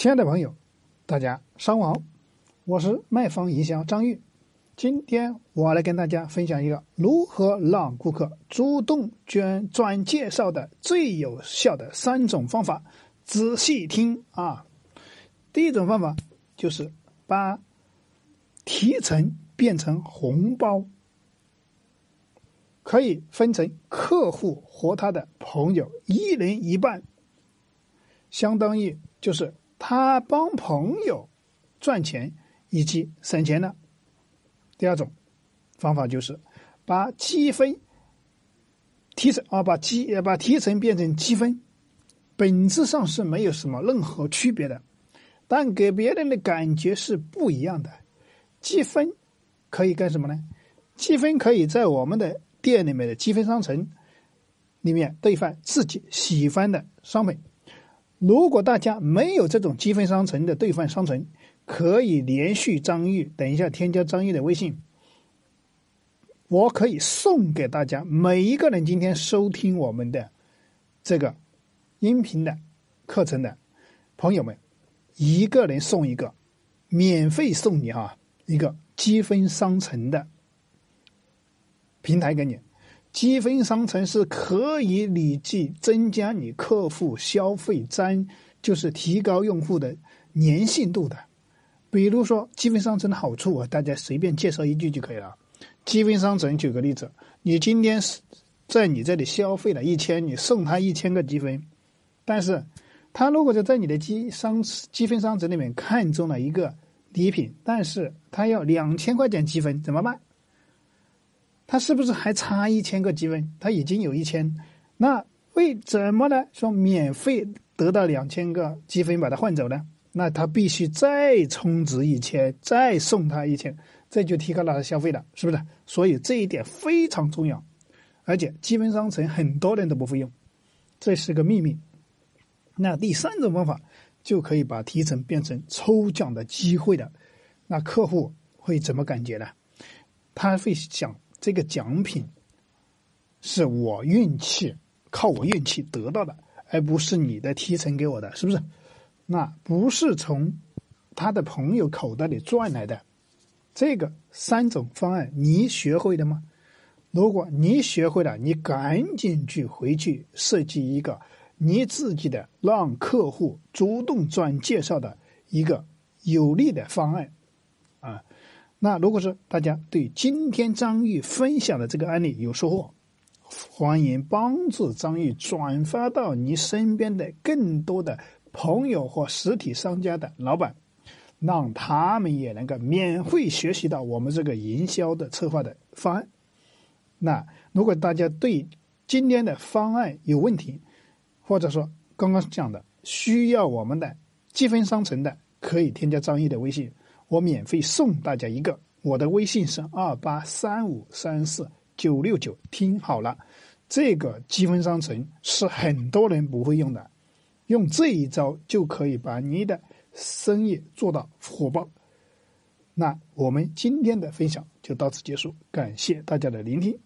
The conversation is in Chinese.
亲爱的朋友，大家上午好，我是卖方营销张玉。今天我来跟大家分享一个如何让顾客主动捐转介绍的最有效的三种方法。仔细听啊！第一种方法就是把提成变成红包，可以分成客户和他的朋友一人一半，相当于就是他帮朋友赚钱以及省钱了。第二种方法就是把积分提成啊，把积把提成变成积分，本质上是没有什么任何区别的，但给别人的感觉是不一样的。积分可以干什么呢？积分可以在我们的店里面的积分商城里面兑换自己喜欢的商品。如果大家没有这种积分商城的兑换商城，可以连续张玉，等一下添加张玉的微信，我可以送给大家每一个人今天收听我们的这个音频的课程的朋友们，一个人送一个，免费送你哈一个积分商城的平台给你。积分商城是可以累计增加你客户消费占，就是提高用户的粘性度的。比如说积分商城的好处啊，大家随便介绍一句就可以了。积分商城举个例子，你今天是在你这里消费了一千，你送他一千个积分，但是他如果就在你的积商积分商城里面看中了一个礼品，但是他要两千块钱积分怎么办？他是不是还差一千个积分？他已经有一千，那为怎么呢？说免费得到两千个积分把它换走呢？那他必须再充值一千，再送他一千，这就提高了他消费了，是不是？所以这一点非常重要，而且积分商城很多人都不会用，这是个秘密。那第三种方法就可以把提成变成抽奖的机会的，那客户会怎么感觉呢？他会想这个奖品是我运气靠我运气得到的，而不是你的提成给我的，是不是？那不是从他的朋友口袋里赚来的，这个三种方案你学会了吗？如果你学会了，你赶紧去回去设计一个你自己的让客户主动转介绍的一个有利的方案。那如果是大家对今天张玉分享的这个案例有收获，欢迎帮助张玉转发到你身边的更多的。朋友或实体商家的老板，让他们也能够免费学习到我们这个营销的策划的方案。那如果大家对今天的方案有问题，或者说刚刚讲的需要我们的积分商城的，可以添加张毅的微信，我免费送大家一个。我的微信是二八三五三四九六九。听好了，这个积分商城是很多人不会用的。用这一招就可以把你的生意做到火爆。那我们今天的分享就到此结束，感谢大家的聆听。